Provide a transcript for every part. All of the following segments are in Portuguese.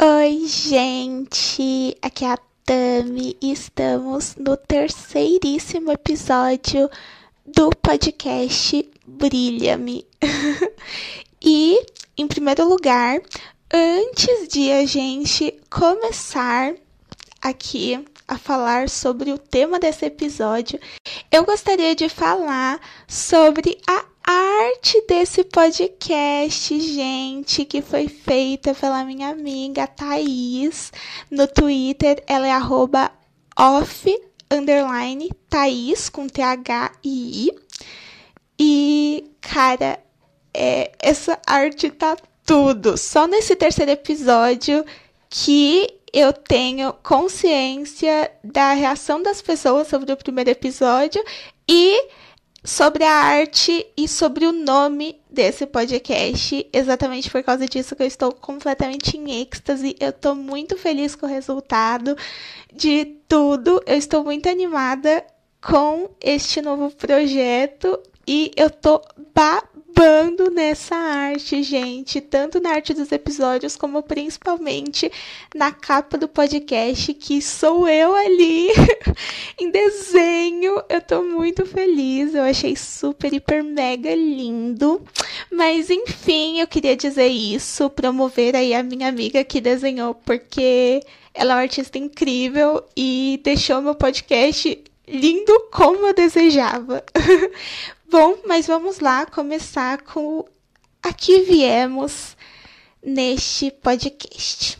Oi, gente! Aqui é a Tami e estamos no terceiríssimo episódio do podcast Brilha-me. e, em primeiro lugar, antes de a gente começar aqui a falar sobre o tema desse episódio, eu gostaria de falar sobre a arte desse podcast, gente, que foi feita pela minha amiga Thaís no Twitter. Ela é arroba off underline Thaís com T-H-I. E, cara, é, essa arte tá tudo. Só nesse terceiro episódio que eu tenho consciência da reação das pessoas sobre o primeiro episódio e sobre a arte e sobre o nome desse podcast. Exatamente por causa disso que eu estou completamente em êxtase. Eu estou muito feliz com o resultado de tudo. Eu estou muito animada com este novo projeto e eu tô babando nessa arte, gente. Tanto na arte dos episódios, como principalmente na capa do podcast, que sou eu ali em desenho. Eu tô muito feliz. Eu achei super, hiper, mega lindo. Mas enfim, eu queria dizer isso, promover aí a minha amiga que desenhou, porque ela é uma artista incrível e deixou meu podcast lindo como eu desejava. Bom, mas vamos lá começar com a que viemos neste podcast.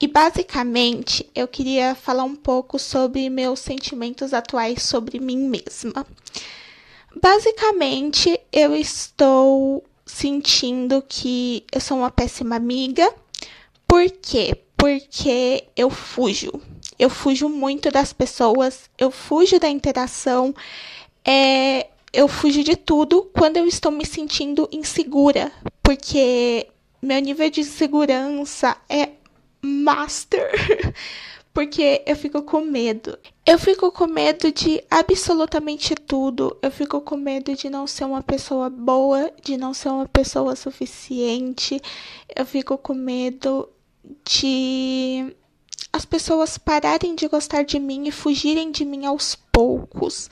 E basicamente eu queria falar um pouco sobre meus sentimentos atuais sobre mim mesma. Basicamente, eu estou sentindo que eu sou uma péssima amiga. Por quê? Porque eu fujo. Eu fujo muito das pessoas, eu fujo da interação. É, eu fujo de tudo quando eu estou me sentindo insegura, porque meu nível de segurança é master. porque eu fico com medo. Eu fico com medo de absolutamente tudo. Eu fico com medo de não ser uma pessoa boa, de não ser uma pessoa suficiente. Eu fico com medo de as pessoas pararem de gostar de mim e fugirem de mim aos poucos.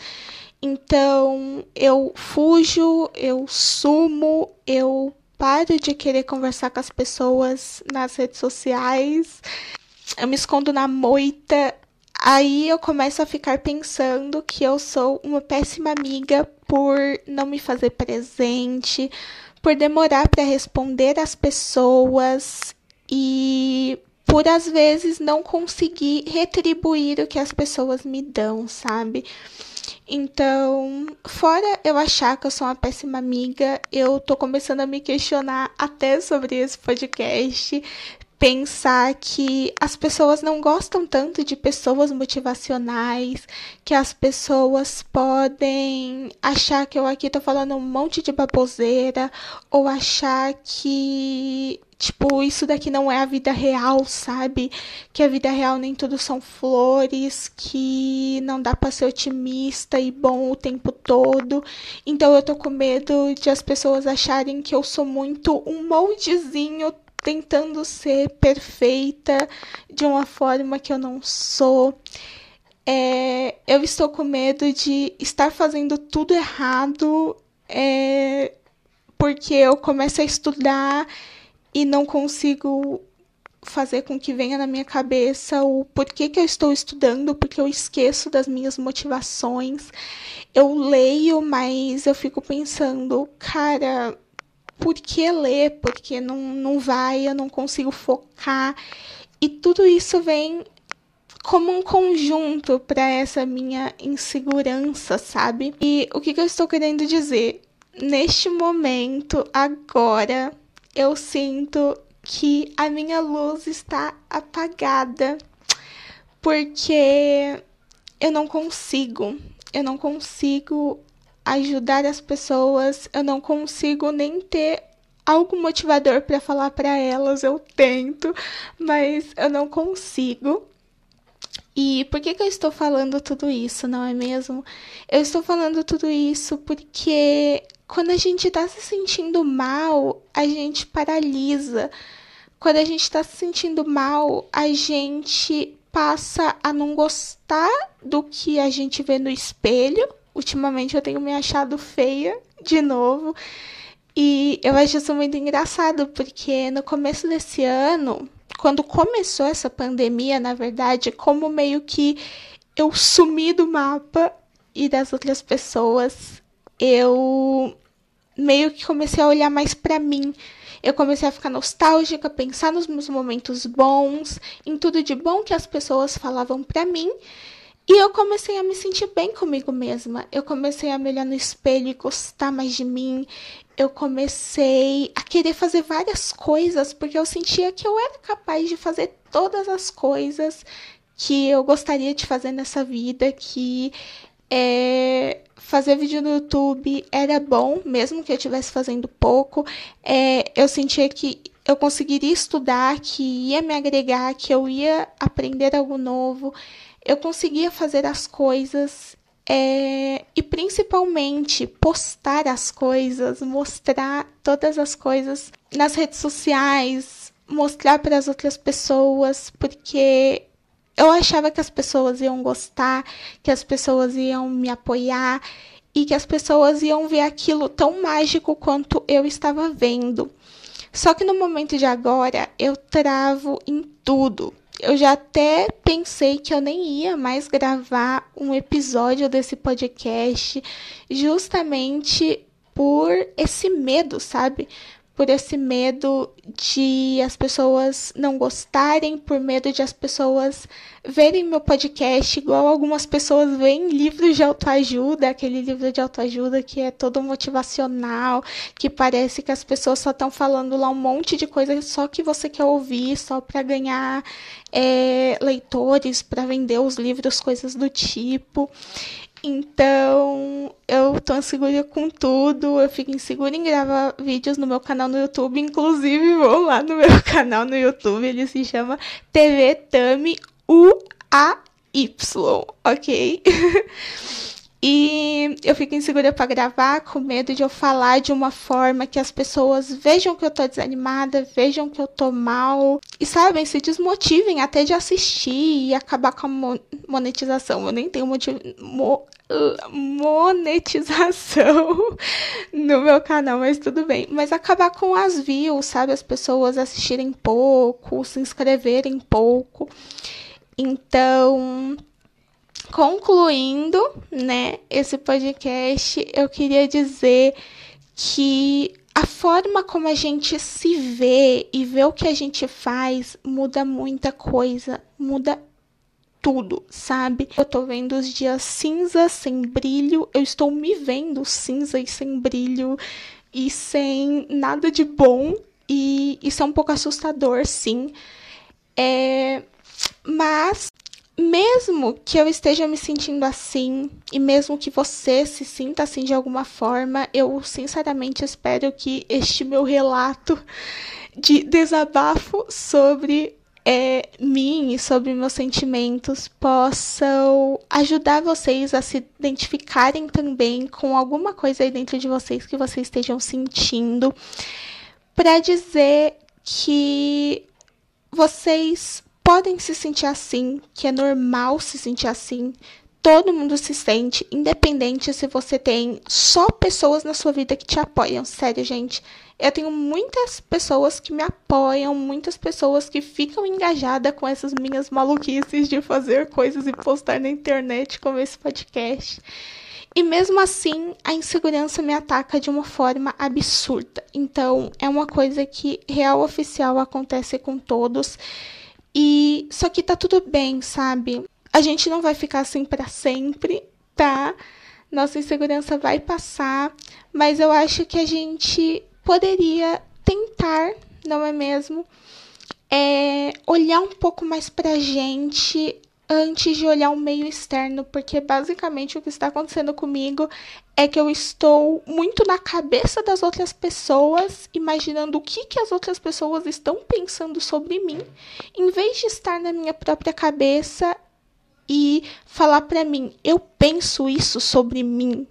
Então eu fujo, eu sumo, eu paro de querer conversar com as pessoas nas redes sociais, eu me escondo na moita. Aí eu começo a ficar pensando que eu sou uma péssima amiga por não me fazer presente, por demorar para responder às pessoas e por às vezes não conseguir retribuir o que as pessoas me dão, sabe? Então, fora eu achar que eu sou uma péssima amiga, eu tô começando a me questionar até sobre esse podcast, pensar que as pessoas não gostam tanto de pessoas motivacionais, que as pessoas podem achar que eu aqui tô falando um monte de baboseira, ou achar que, tipo, isso daqui não é a vida real, sabe? Que a vida real nem tudo são flores, que não dá pra ser otimista e bom o tempo todo. Então eu tô com medo de as pessoas acharem que eu sou muito um moldezinho tentando ser perfeita de uma forma que eu não sou. É, eu estou com medo de estar fazendo tudo errado é, porque eu começo a estudar e não consigo fazer com que venha na minha cabeça o porquê que eu estou estudando, porque eu esqueço das minhas motivações. Eu leio, mas eu fico pensando, cara, por que ler? Porque não, não vai, eu não consigo focar. E tudo isso vem como um conjunto para essa minha insegurança, sabe? E o que, que eu estou querendo dizer? Neste momento, agora, eu sinto que a minha luz está apagada porque eu não consigo, eu não consigo ajudar as pessoas, eu não consigo nem ter algo motivador para falar para elas. Eu tento, mas eu não consigo. E por que, que eu estou falando tudo isso, não é mesmo? Eu estou falando tudo isso porque quando a gente está se sentindo mal, a gente paralisa. quando a gente está se sentindo mal, a gente passa a não gostar do que a gente vê no espelho. Ultimamente eu tenho me achado feia de novo. E eu acho isso muito engraçado, porque no começo desse ano, quando começou essa pandemia, na verdade, como meio que eu sumi do mapa e das outras pessoas, eu meio que comecei a olhar mais para mim. Eu comecei a ficar nostálgica, pensar nos meus momentos bons, em tudo de bom que as pessoas falavam para mim. E eu comecei a me sentir bem comigo mesma. Eu comecei a me olhar no espelho e gostar mais de mim. Eu comecei a querer fazer várias coisas porque eu sentia que eu era capaz de fazer todas as coisas que eu gostaria de fazer nessa vida, que é, fazer vídeo no YouTube era bom, mesmo que eu estivesse fazendo pouco. É, eu sentia que eu conseguiria estudar, que ia me agregar, que eu ia aprender algo novo. Eu conseguia fazer as coisas é, e principalmente postar as coisas, mostrar todas as coisas nas redes sociais, mostrar para as outras pessoas, porque eu achava que as pessoas iam gostar, que as pessoas iam me apoiar e que as pessoas iam ver aquilo tão mágico quanto eu estava vendo. Só que no momento de agora eu travo em tudo. Eu já até pensei que eu nem ia mais gravar um episódio desse podcast, justamente por esse medo, sabe? Por esse medo de as pessoas não gostarem, por medo de as pessoas verem meu podcast igual algumas pessoas veem livros de autoajuda, aquele livro de autoajuda que é todo motivacional, que parece que as pessoas só estão falando lá um monte de coisa só que você quer ouvir, só para ganhar é, leitores, para vender os livros, coisas do tipo. Então, eu tô insegura com tudo, eu fico insegura em gravar vídeos no meu canal no YouTube, inclusive vão lá no meu canal no YouTube, ele se chama TV Tami UAY, ok? E eu fico insegura para gravar, com medo de eu falar de uma forma que as pessoas vejam que eu tô desanimada, vejam que eu tô mal e sabem, se desmotivem até de assistir e acabar com a monetização. Eu nem tenho motivo, mo, monetização no meu canal, mas tudo bem. Mas acabar com as views, sabe? As pessoas assistirem pouco, se inscreverem pouco. Então, concluindo, né, esse podcast, eu queria dizer que a forma como a gente se vê e vê o que a gente faz muda muita coisa, muda tudo, sabe? Eu tô vendo os dias cinza, sem brilho, eu estou me vendo cinza e sem brilho e sem nada de bom, e isso é um pouco assustador, sim. É, mas mesmo que eu esteja me sentindo assim, e mesmo que você se sinta assim de alguma forma, eu sinceramente espero que este meu relato de desabafo sobre é, mim e sobre meus sentimentos possam ajudar vocês a se identificarem também com alguma coisa aí dentro de vocês que vocês estejam sentindo, para dizer que vocês podem se sentir assim, que é normal se sentir assim. Todo mundo se sente, independente se você tem só pessoas na sua vida que te apoiam. Sério, gente. Eu tenho muitas pessoas que me apoiam, muitas pessoas que ficam engajadas com essas minhas maluquices de fazer coisas e postar na internet, como esse podcast. E mesmo assim, a insegurança me ataca de uma forma absurda. Então, é uma coisa que real oficial acontece com todos. E só que tá tudo bem, sabe? A gente não vai ficar assim para sempre, tá? Nossa insegurança vai passar, mas eu acho que a gente poderia tentar, não é mesmo? É, olhar um pouco mais pra gente antes de olhar o meio externo, porque basicamente o que está acontecendo comigo é que eu estou muito na cabeça das outras pessoas, imaginando o que, que as outras pessoas estão pensando sobre mim, em vez de estar na minha própria cabeça e falar para mim, eu penso isso sobre mim,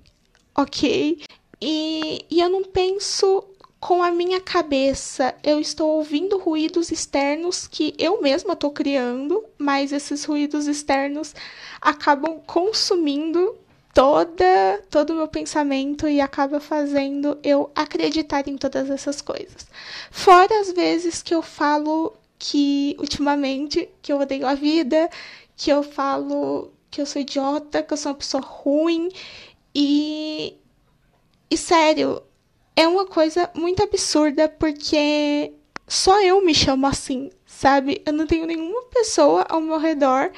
ok? E, e eu não penso com a minha cabeça eu estou ouvindo ruídos externos que eu mesma estou criando, mas esses ruídos externos acabam consumindo toda todo o meu pensamento e acaba fazendo eu acreditar em todas essas coisas. Fora as vezes que eu falo que ultimamente que eu odeio a vida, que eu falo que eu sou idiota, que eu sou uma pessoa ruim e e sério, é uma coisa muito absurda porque só eu me chamo assim, sabe? Eu não tenho nenhuma pessoa ao meu redor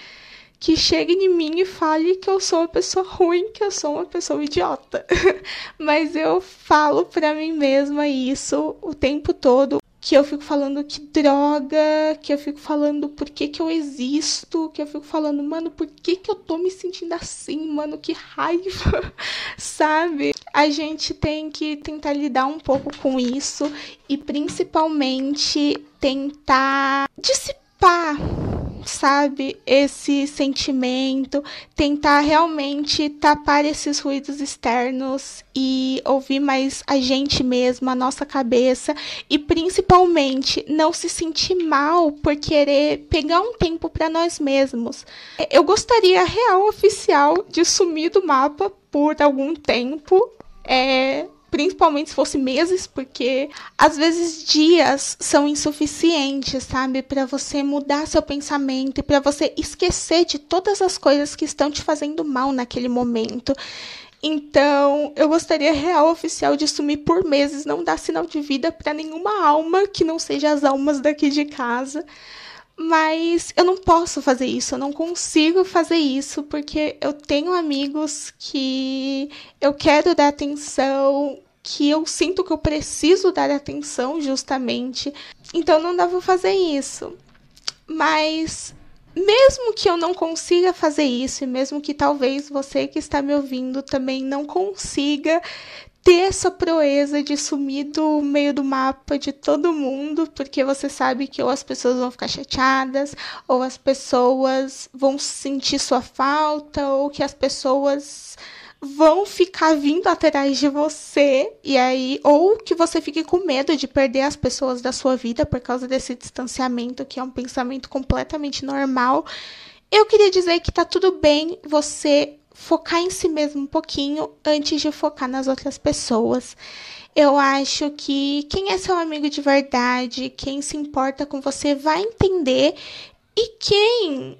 que chegue em mim e fale que eu sou uma pessoa ruim, que eu sou uma pessoa idiota. Mas eu falo para mim mesma isso o tempo todo que eu fico falando que droga, que eu fico falando por que, que eu existo, que eu fico falando, mano, por que, que eu tô me sentindo assim, mano, que raiva, sabe? A gente tem que tentar lidar um pouco com isso e principalmente tentar dissipar sabe, esse sentimento, tentar realmente tapar esses ruídos externos e ouvir mais a gente mesma, a nossa cabeça e principalmente não se sentir mal por querer pegar um tempo para nós mesmos. Eu gostaria real oficial de sumir do mapa por algum tempo. É, principalmente se fosse meses, porque às vezes dias são insuficientes, sabe, para você mudar seu pensamento e para você esquecer de todas as coisas que estão te fazendo mal naquele momento. Então, eu gostaria real oficial de sumir por meses, não dar sinal de vida para nenhuma alma que não seja as almas daqui de casa. Mas eu não posso fazer isso, eu não consigo fazer isso porque eu tenho amigos que eu quero dar atenção, que eu sinto que eu preciso dar atenção justamente. Então não dá pra fazer isso. Mas mesmo que eu não consiga fazer isso, e mesmo que talvez você que está me ouvindo também não consiga ter essa proeza de sumir do meio do mapa de todo mundo, porque você sabe que ou as pessoas vão ficar chateadas, ou as pessoas vão sentir sua falta, ou que as pessoas vão ficar vindo atrás de você e aí ou que você fique com medo de perder as pessoas da sua vida por causa desse distanciamento que é um pensamento completamente normal. Eu queria dizer que tá tudo bem você focar em si mesmo um pouquinho antes de focar nas outras pessoas. Eu acho que quem é seu amigo de verdade, quem se importa com você, vai entender. E quem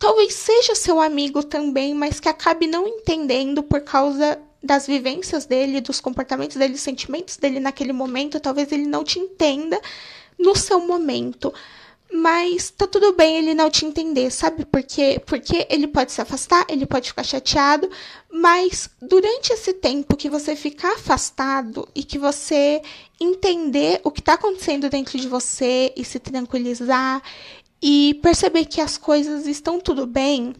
talvez seja seu amigo também, mas que acabe não entendendo por causa das vivências dele, dos comportamentos dele, dos sentimentos dele naquele momento, talvez ele não te entenda no seu momento. Mas tá tudo bem ele não te entender, sabe por quê? Porque ele pode se afastar, ele pode ficar chateado, mas durante esse tempo que você ficar afastado e que você entender o que está acontecendo dentro de você e se tranquilizar e perceber que as coisas estão tudo bem,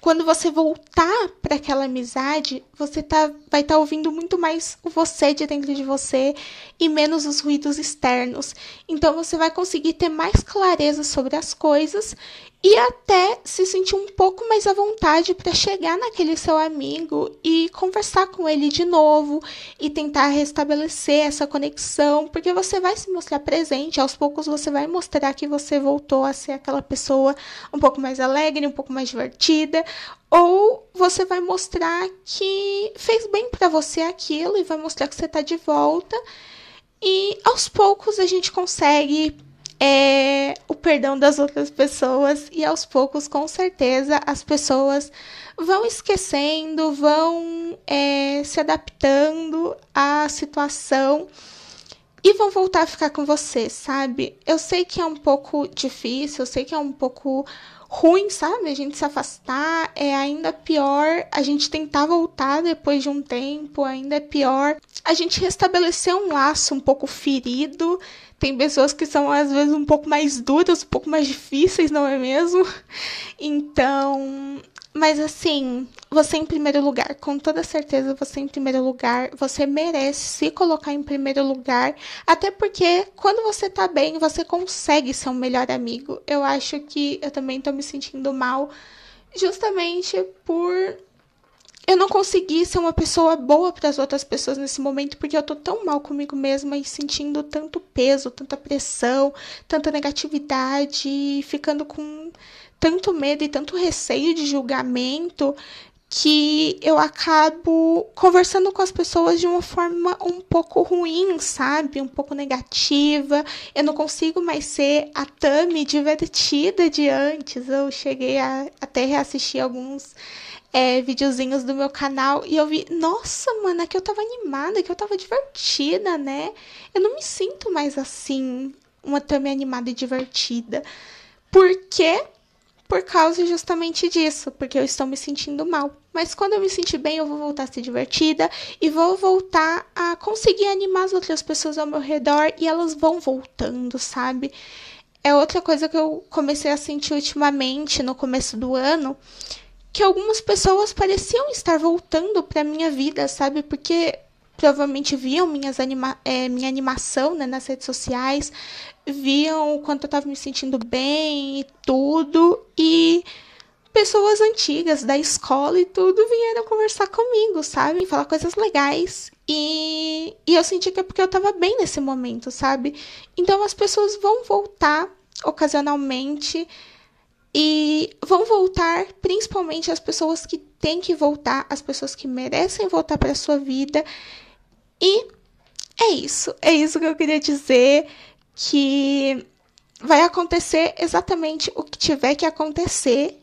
quando você voltar para aquela amizade, você tá, vai estar tá ouvindo muito mais o você de dentro de você e menos os ruídos externos. Então você vai conseguir ter mais clareza sobre as coisas e até se sentir um pouco mais à vontade para chegar naquele seu amigo e conversar com ele de novo e tentar restabelecer essa conexão, porque você vai se mostrar presente, aos poucos você vai mostrar que você voltou a ser aquela pessoa um pouco mais alegre, um pouco mais divertida, ou você vai mostrar que fez bem para você aquilo e vai mostrar que você está de volta. E aos poucos a gente consegue é, o perdão das outras pessoas e aos poucos, com certeza, as pessoas vão esquecendo, vão é, se adaptando à situação e vão voltar a ficar com você, sabe? Eu sei que é um pouco difícil, eu sei que é um pouco ruim, sabe? A gente se afastar é ainda pior. A gente tentar voltar depois de um tempo ainda é pior. A gente restabelecer um laço um pouco ferido tem pessoas que são às vezes um pouco mais duras, um pouco mais difíceis, não é mesmo? Então, mas assim, você em primeiro lugar, com toda certeza você em primeiro lugar, você merece se colocar em primeiro lugar, até porque quando você tá bem, você consegue ser um melhor amigo. Eu acho que eu também tô me sentindo mal justamente por eu não consegui ser uma pessoa boa para as outras pessoas nesse momento porque eu tô tão mal comigo mesma e sentindo tanto peso, tanta pressão, tanta negatividade, ficando com tanto medo e tanto receio de julgamento que eu acabo conversando com as pessoas de uma forma um pouco ruim, sabe? Um pouco negativa. Eu não consigo mais ser a Tami divertida de antes. Eu cheguei a até reassistir alguns é, videozinhos do meu canal e eu vi, nossa, mano, que eu tava animada, que eu tava divertida, né? Eu não me sinto mais assim, uma Tami animada e divertida. Por quê? Por causa justamente disso, porque eu estou me sentindo mal. Mas quando eu me sentir bem, eu vou voltar a ser divertida e vou voltar a conseguir animar as outras pessoas ao meu redor e elas vão voltando, sabe? É outra coisa que eu comecei a sentir ultimamente no começo do ano, que algumas pessoas pareciam estar voltando para minha vida, sabe? Porque provavelmente viam minhas anima é, minha animação né, nas redes sociais, viam o quanto eu estava me sentindo bem e tudo, e pessoas antigas da escola e tudo vieram conversar comigo, sabe? Falar coisas legais. E, e eu senti que é porque eu estava bem nesse momento, sabe? Então as pessoas vão voltar ocasionalmente e vão voltar principalmente as pessoas que têm que voltar, as pessoas que merecem voltar para sua vida e é isso, é isso que eu queria dizer que vai acontecer exatamente o que tiver que acontecer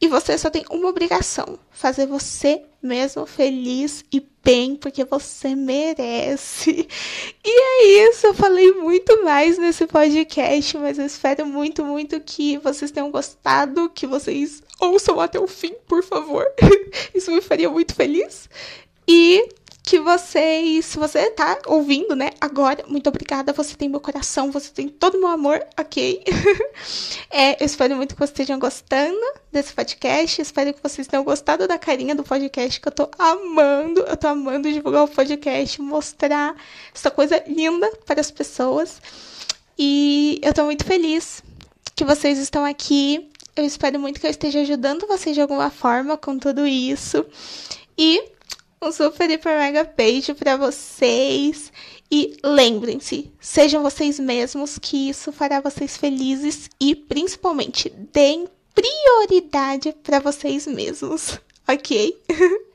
e você só tem uma obrigação: fazer você mesmo feliz e bem, porque você merece. E é isso, eu falei muito mais nesse podcast, mas eu espero muito, muito que vocês tenham gostado, que vocês ouçam até o fim, por favor. Isso me faria muito feliz. E que vocês, se você tá ouvindo, né, agora, muito obrigada, você tem meu coração, você tem todo o meu amor, ok? é, eu espero muito que vocês estejam gostando desse podcast, espero que vocês tenham gostado da carinha do podcast, que eu tô amando, eu tô amando divulgar o podcast, mostrar essa coisa linda para as pessoas, e eu tô muito feliz que vocês estão aqui, eu espero muito que eu esteja ajudando vocês de alguma forma com tudo isso, e um super, hiper, mega beijo para vocês. E lembrem-se, sejam vocês mesmos, que isso fará vocês felizes e principalmente deem prioridade para vocês mesmos, ok?